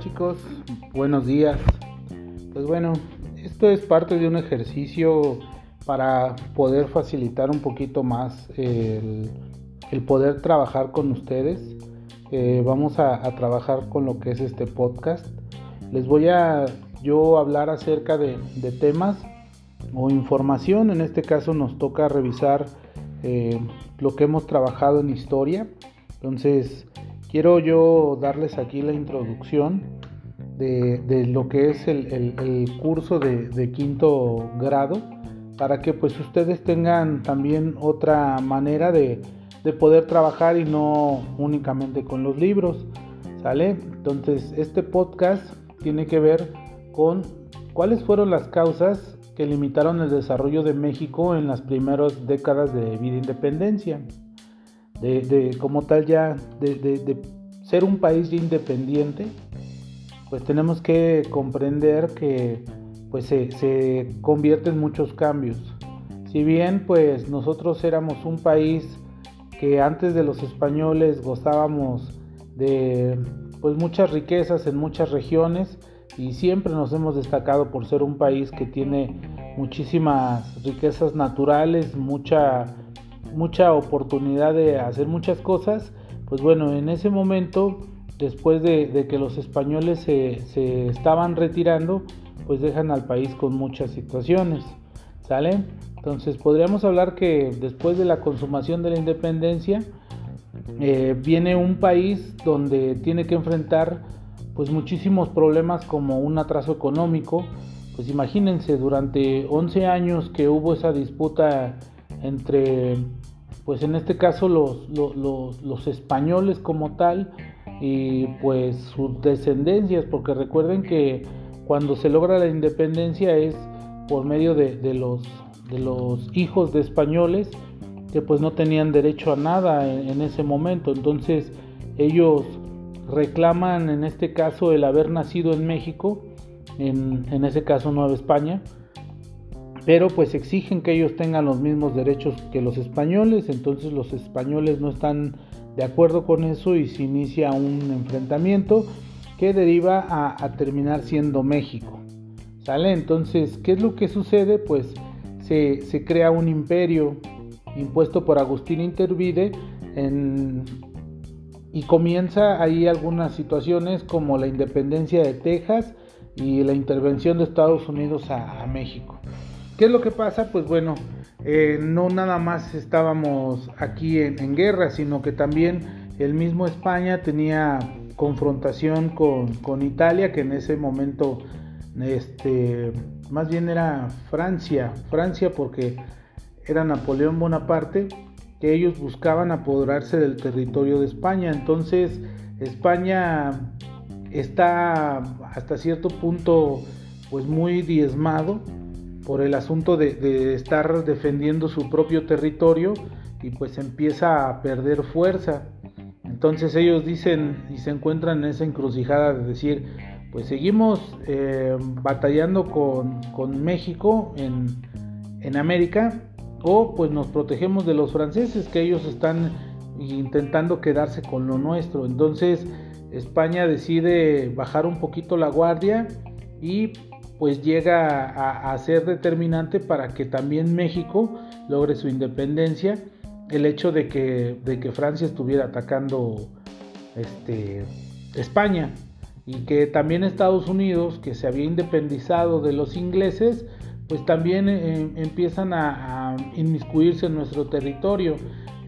Chicos, buenos días. Pues bueno, esto es parte de un ejercicio para poder facilitar un poquito más el, poder trabajar con ustedes. Eh, vamos a, trabajar con lo que es este podcast. Les voy a yo hablar acerca de, temas o información. En este caso nos toca revisar eh, lo que hemos trabajado en historia. Entonces, quiero yo darles aquí la introducción de, lo que es el, curso de, quinto grado para que pues ustedes tengan también otra manera de, poder trabajar y no únicamente con los libros. ¿Sale? Entonces este podcast tiene que ver con cuáles fueron las causas que limitaron el desarrollo de México en las primeras décadas de vida independencia de, como tal ya de, ser un país independiente, pues tenemos que comprender que pues se, se convierte en muchos cambios. Si bien pues nosotros éramos un país que antes de los españoles gozábamos de pues muchas riquezas en muchas regiones y siempre nos hemos destacado por ser un país que tiene muchísimas riquezas naturales, mucha mucha oportunidad de hacer muchas cosas, pues bueno, en ese momento, después de, que los españoles se, estaban retirando, pues dejan al país con muchas situaciones, ¿sale? Entonces podríamos hablar que después de la consumación de la independencia, eh, viene un país donde tiene que enfrentar pues muchísimos problemas como un atraso económico, pues imagínense durante 11 años que hubo esa disputa entre, pues en este caso los, los, españoles como tal y pues sus descendencias, porque recuerden que cuando se logra la independencia es por medio de, los, hijos de españoles que pues no tenían derecho a nada en, ese momento, entonces ellos reclaman en este caso el haber nacido en México, en, en ese caso Nueva España, pero pues exigen que ellos tengan los mismos derechos que los españoles, entonces los españoles no están de acuerdo con eso y se inicia un enfrentamiento que deriva a, terminar siendo México. ¿Sale? Entonces, ¿qué es lo que sucede? Pues se, crea un imperio impuesto por Agustín Intervide y comienza ahí algunas situaciones como la independencia de Texas y la intervención de Estados Unidos a México. ¿Qué es lo que pasa? Pues bueno, eh, no nada más estábamos aquí en, guerra, sino que también el mismo España tenía confrontación con, Italia, que en ese momento, este, más bien era Francia, Francia porque era Napoleón Bonaparte, que ellos buscaban apoderarse del territorio de España. Entonces, España está hasta cierto punto pues muy diezmado por el asunto de, estar defendiendo su propio territorio y pues empieza a perder fuerza. Entonces ellos dicen y se encuentran en esa encrucijada de decir, pues seguimos eh, batallando con, México en, en, América o pues nos protegemos de los franceses que ellos están intentando quedarse con lo nuestro. Entonces España decide bajar un poquito la guardia y pues llega a, ser determinante para que también México logre su independencia. El hecho de que, de que Francia estuviera atacando este, España y que también Estados Unidos, que se había independizado de los ingleses, pues también eh, empiezan a, inmiscuirse en nuestro territorio.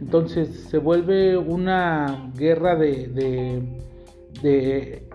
Entonces se vuelve una guerra de, de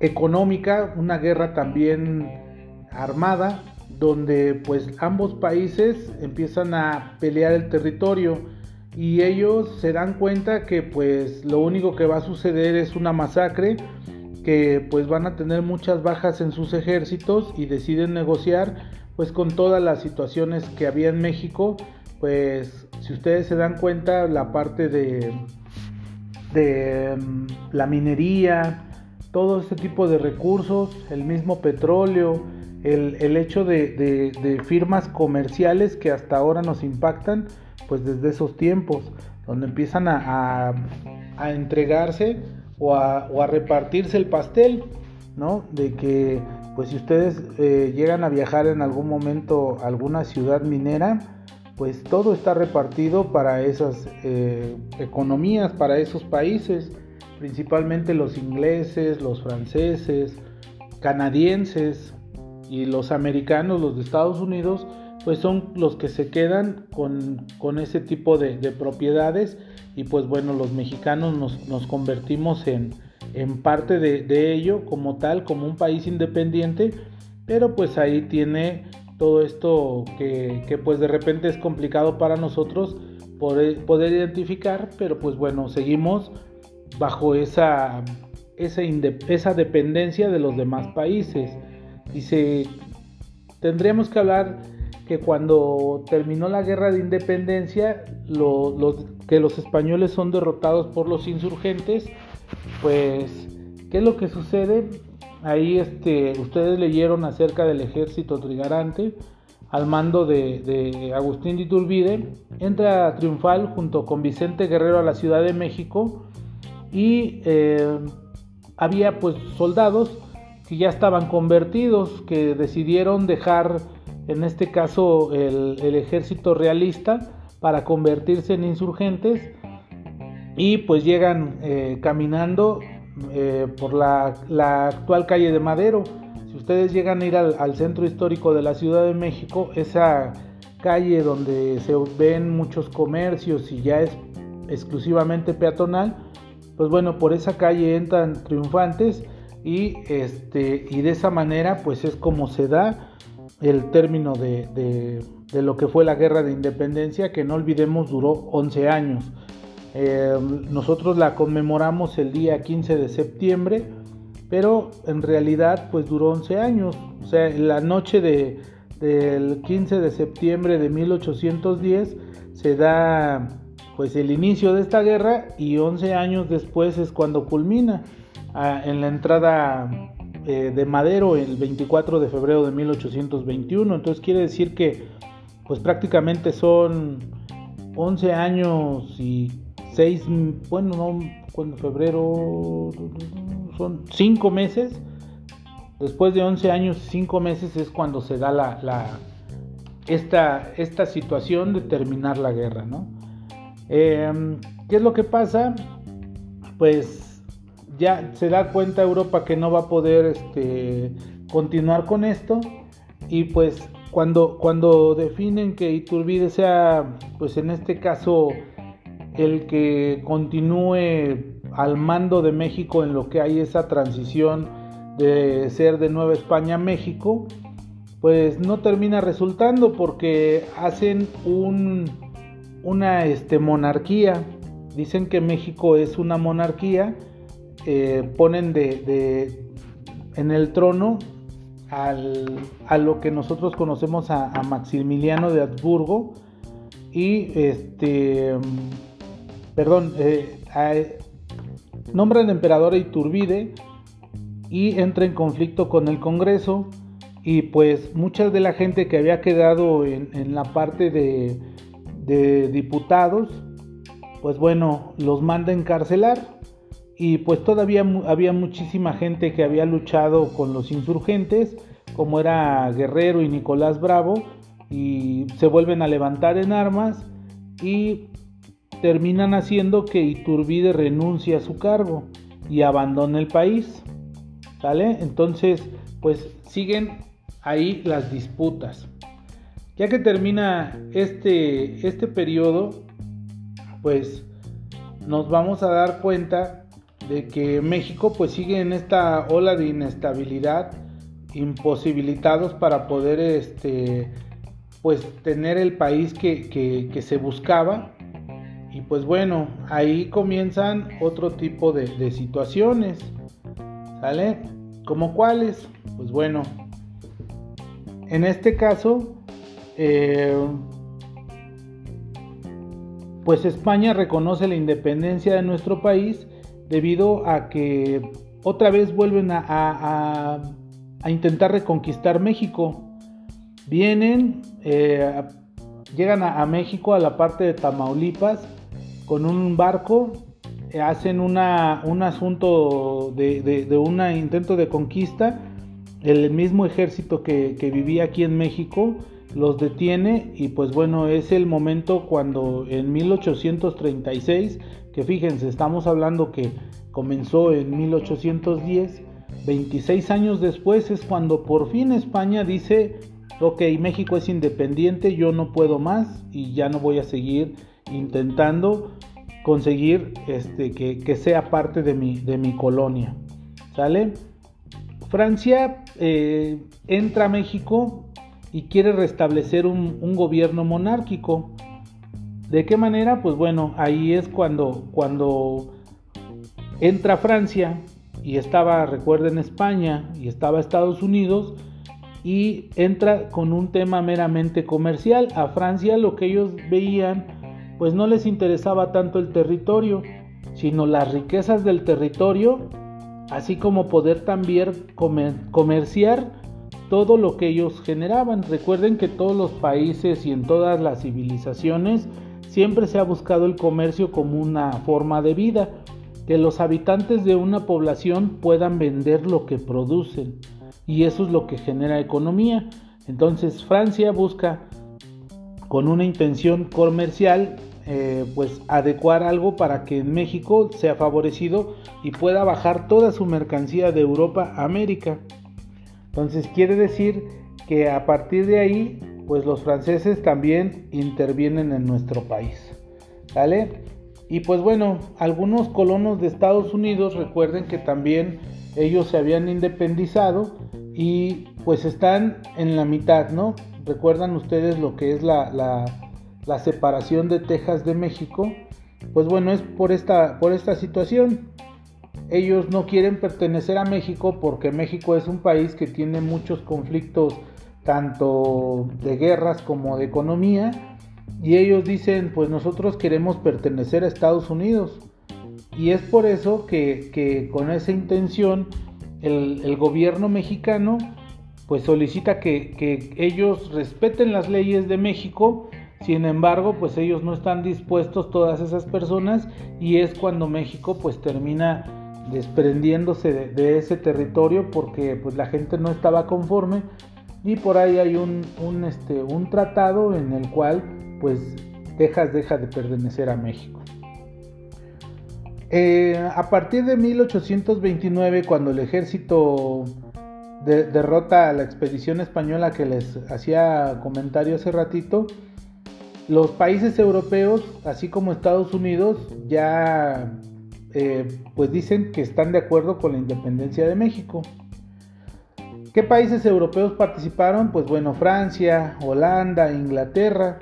económica, una guerra también armada, donde pues ambos países empiezan a pelear el territorio y ellos se dan cuenta que pues lo único que va a suceder es una masacre, que pues van a tener muchas bajas en sus ejércitos y deciden negociar pues con todas las situaciones que había en México, pues si ustedes se dan cuenta la parte de, de mm, la minería, todo este tipo de recursos, el mismo petróleo, el, hecho de, firmas comerciales que hasta ahora nos impactan, pues desde esos tiempos, donde empiezan a, entregarse o a, repartirse el pastel, ¿no? De que, pues si ustedes eh, llegan a viajar en algún momento a alguna ciudad minera, pues todo está repartido para esas eh, economías, para esos países, principalmente los ingleses, los franceses, canadienses y los americanos, los de Estados Unidos, pues son los que se quedan con, ese tipo de, propiedades y pues bueno, los mexicanos nos, convertimos en, parte de, ello como tal, como un país independiente, pero pues ahí tiene todo esto que, pues de repente es complicado para nosotros poder, poder identificar, pero pues bueno, seguimos bajo esa, esa, esa dependencia de los demás países. Dice, tendríamos que hablar que cuando terminó la guerra de independencia, que los españoles son derrotados por los insurgentes, pues, ¿qué es lo que sucede? Ahí este, ustedes leyeron acerca del ejército trigarante al mando de, Agustín de Iturbide, entra triunfal junto con Vicente Guerrero a la Ciudad de México y eh, había pues soldados que ya estaban convertidos, que decidieron dejar en este caso el, ejército realista, para convertirse en insurgentes y pues llegan eh, caminando eh, por la, actual calle de Madero. Si ustedes llegan a ir al, centro histórico de la Ciudad de México, esa calle donde se ven muchos comercios y ya es exclusivamente peatonal, pues bueno, por esa calle entran triunfantes y, este, y de esa manera pues es como se da el término de, lo que fue la guerra de independencia, que no olvidemos duró 11 años. Eh, nosotros la conmemoramos el día 15 de septiembre, pero en realidad pues duró 11 años. O sea, la noche de, del 15 de septiembre de 1810 se da pues el inicio de esta guerra y 11 años después es cuando culmina ah, en la entrada eh, de Madero el 24 de febrero de 1821. Entonces quiere decir que pues prácticamente son 11 años y 6, bueno, no, cuando febrero son 5 meses. Después de 11 años y 5 meses es cuando se da la, esta, esta situación de terminar la guerra, ¿no? Em, ¿Qué es lo que pasa? Pues ya se da cuenta Europa que no va a poder este, continuar con esto y pues cuando, cuando definen que Iturbide sea, pues en este caso, el que continúe al mando de México en lo que hay esa transición de ser de Nueva España a México, pues no termina resultando porque hacen un, una este, monarquía. Dicen que México es una monarquía eh, ponen de, en el trono a lo que nosotros conocemos a, Maximiliano de Habsburgo y este perdón eh, nombran emperador a Iturbide y entra en conflicto con el Congreso y pues mucha de la gente que había quedado en, la parte de, de diputados pues bueno los manda a encarcelar y pues todavía había muchísima gente que había luchado con los insurgentes, como era Guerrero y Nicolás Bravo, y se vuelven a levantar en armas y terminan haciendo que Iturbide renuncie a su cargo y abandone el país. ¿Sale? Entonces, pues siguen ahí las disputas. Ya que termina este, este periodo, pues nos vamos a dar cuenta de que México pues sigue en esta ola de inestabilidad, imposibilitados para poder este, pues tener el país que, se buscaba. Y pues bueno, ahí comienzan otro tipo de, situaciones. ¿Sale? ¿Como cuáles? Pues bueno, en este caso, eh, pues España reconoce la independencia de nuestro país debido a que otra vez vuelven a, intentar reconquistar México. Vienen, eh, llegan a, México, a la parte de Tamaulipas, con un barco hacen una, un asunto de, un intento de conquista, el mismo ejército que, vivía aquí en México los detiene y pues bueno, es el momento cuando en 1836, que fíjense, estamos hablando que comenzó en 1810, 26 años después es cuando por fin España dice, ok, México es independiente, yo no puedo más y ya no voy a seguir intentando conseguir este, que, sea parte de mi, de mi colonia. ¿Sale? Francia eh, entra a México y quiere restablecer un, gobierno monárquico. ¿De qué manera? Pues bueno, ahí es cuando, cuando entra Francia y estaba, recuerden, España y estaba Estados Unidos y entra con un tema meramente comercial. A Francia lo que ellos veían pues no les interesaba tanto el territorio, sino las riquezas del territorio, así como poder también comerciar todo lo que ellos generaban. Recuerden que todos los países y en todas las civilizaciones siempre se ha buscado el comercio como una forma de vida, que los habitantes de una población puedan vender lo que producen y eso es lo que genera economía. Entonces Francia busca con una intención comercial eh, pues adecuar algo para que en México sea favorecido y pueda bajar toda su mercancía de Europa a América. Entonces quiere decir que a partir de ahí, pues los franceses también intervienen en nuestro país. ¿Vale? Y pues bueno, algunos colonos de Estados Unidos recuerden que también ellos se habían independizado y pues están en la mitad, ¿no? Recuerdan ustedes lo que es la, la separación de Texas de México, pues bueno, es por esta, por esta situación. Ellos no quieren pertenecer a México porque México es un país que tiene muchos conflictos, tanto de guerras como de economía, y ellos dicen, pues nosotros queremos pertenecer a Estados Unidos. Y es por eso que, con esa intención el, gobierno mexicano pues solicita que, que ellos respeten las leyes de México sin embargo, pues ellos no están dispuestos, todas esas personas, y es cuando México pues termina desprendiéndose de, ese territorio porque pues la gente no estaba conforme y por ahí hay un, este, un tratado en el cual pues Texas deja de pertenecer a México. Eh, a partir de 1829, cuando el ejército derrota a la expedición española que les hacía comentario hace ratito, los países europeos, así como Estados Unidos, ya eh, pues dicen que están de acuerdo con la independencia de México. ¿Qué países europeos participaron? Pues bueno, Francia, Holanda, Inglaterra.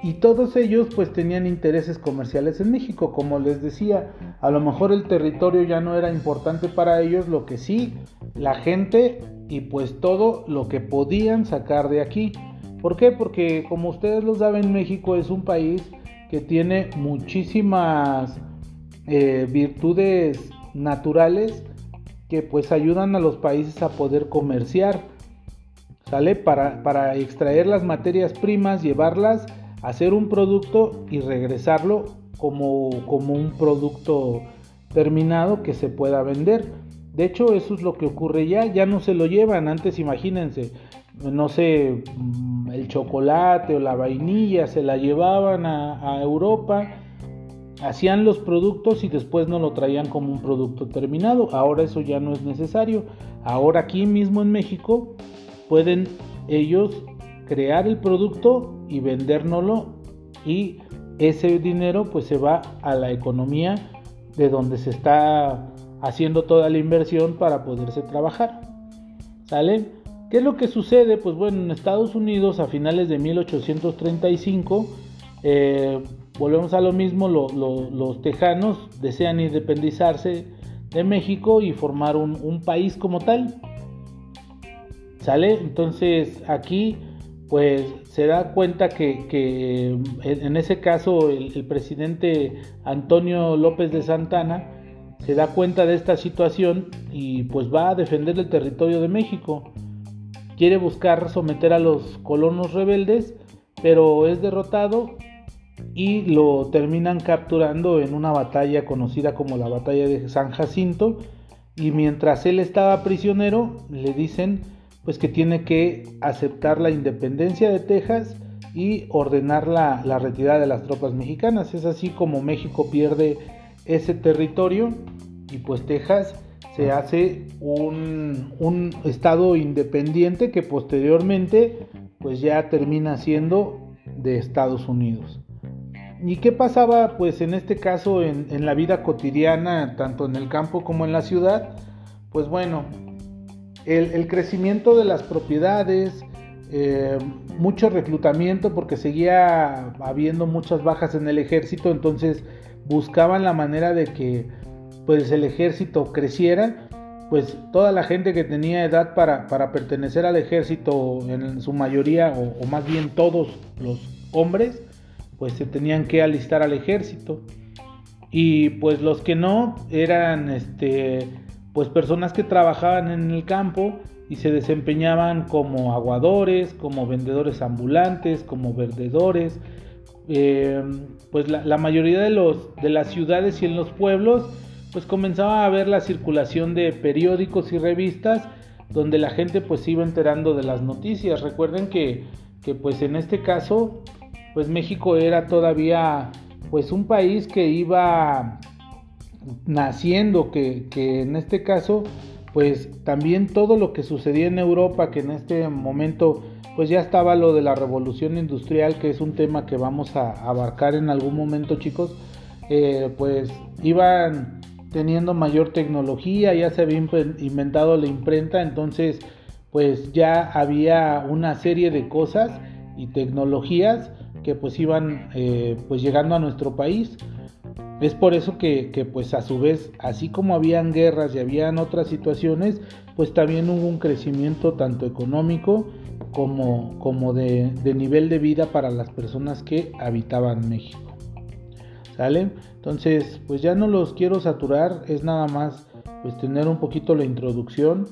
Y todos ellos pues tenían intereses comerciales en México. Como les decía, a lo mejor el territorio ya no era importante para ellos, lo que sí, la gente y pues todo lo que podían sacar de aquí. ¿Por qué? Porque como ustedes lo saben, México es un país que tiene muchísimas eh, virtudes naturales que pues ayudan a los países a poder comerciar, ¿sale? Para, para extraer las materias primas, llevarlas, hacer un producto y regresarlo como, como un producto terminado que se pueda vender. De hecho, eso es lo que ocurre ya, ya no se lo llevan, antes imagínense, no sé, mm, el chocolate o la vainilla, se la llevaban a, Europa, hacían los productos y después no lo traían como un producto terminado. Ahora eso ya no es necesario. Ahora aquí mismo en México pueden ellos crear el producto y vendérnoslo y ese dinero pues se va a la economía de donde se está haciendo toda la inversión para poderse trabajar. ¿Sale? ¿Qué es lo que sucede? Pues bueno, en Estados Unidos a finales de 1835, eh, volvemos a lo mismo, los tejanos desean independizarse de México y formar un, país como tal. ¿Sale? Entonces aquí pues se da cuenta que, en ese caso el, el, presidente Antonio López de Santana se da cuenta de esta situación y pues va a defender el territorio de México quiere buscar someter a los colonos rebeldes, pero es derrotado y lo terminan capturando en una batalla conocida como la batalla de San Jacinto y mientras él estaba prisionero le dicen pues que tiene que aceptar la independencia de Texas y ordenar la, la retirada de las tropas mexicanas. Es así como México pierde ese territorio y pues Texas se hace un, un, estado independiente que posteriormente pues ya termina siendo de Estados Unidos. ¿Y qué pasaba pues en este caso en, la vida cotidiana, tanto en el campo como en la ciudad? Pues bueno, el, crecimiento de las propiedades, eh, mucho reclutamiento porque seguía habiendo muchas bajas en el ejército, entonces buscaban la manera de que pues el ejército creciera, pues toda la gente que tenía edad para, para pertenecer al ejército, en su mayoría, o, más bien todos los hombres, pues se tenían que alistar al ejército. Y pues los que no eran este pues personas que trabajaban en el campo y se desempeñaban como aguadores, como vendedores ambulantes, como vendedores. Eh, pues la, la, mayoría de, los, de las ciudades y en los pueblos pues comenzaba a haber la circulación de periódicos y revistas donde la gente pues iba enterando de las noticias. Recuerden que, que pues en este caso pues México era todavía pues un país que iba naciendo, que, que en este caso pues también todo lo que sucedía en Europa, que en este momento pues ya estaba lo de la revolución industrial, que es un tema que vamos a abarcar en algún momento chicos, eh, pues iban teniendo mayor tecnología, ya se había inventado la imprenta, entonces pues ya había una serie de cosas y tecnologías que pues iban eh, pues llegando a nuestro país. Es por eso que, que, pues a su vez, así como habían guerras y habían otras situaciones, pues también hubo un crecimiento tanto económico como, como de, de nivel de vida para las personas que habitaban México. ¿Sale? Entonces, pues ya no los quiero saturar, es nada más pues tener un poquito la introducción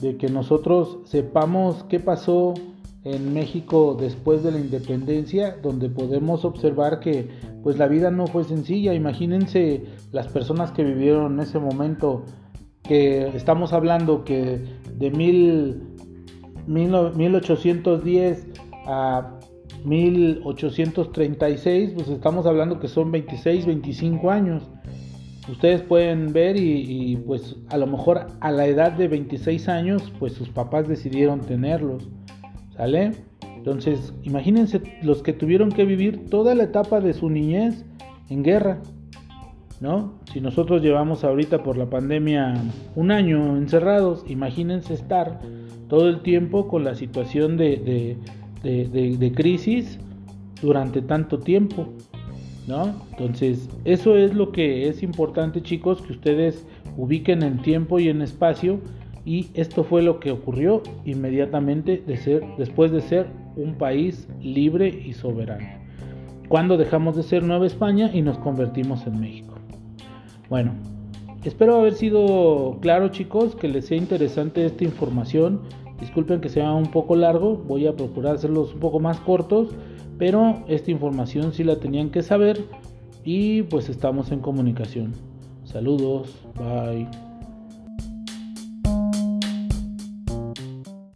de que nosotros sepamos qué pasó en México después de la independencia, donde podemos observar que pues la vida no fue sencilla. Imagínense las personas que vivieron en ese momento, que estamos hablando que de mil, mil 1810 a 1836, pues estamos hablando que son 26, 25 años. Ustedes pueden ver y, y pues a lo mejor a la edad de 26 años, pues sus papás decidieron tenerlos. ¿Sale? Entonces, imagínense los que tuvieron que vivir toda la etapa de su niñez en guerra, ¿no? Si nosotros llevamos ahorita por la pandemia un año encerrados, imagínense estar todo el tiempo con la situación de, de, de, crisis durante tanto tiempo, ¿no? Entonces, eso es lo que es importante, chicos, que ustedes ubiquen en tiempo y en espacio y esto fue lo que ocurrió inmediatamente después de ser un país libre y soberano. Cuando dejamos de ser Nueva España y nos convertimos en México. Bueno, espero haber sido claro chicos, que les sea interesante esta información. Disculpen que sea un poco largo, voy a procurar hacerlos un poco más cortos, pero esta información sí la tenían que saber y pues estamos en comunicación. Saludos, bye.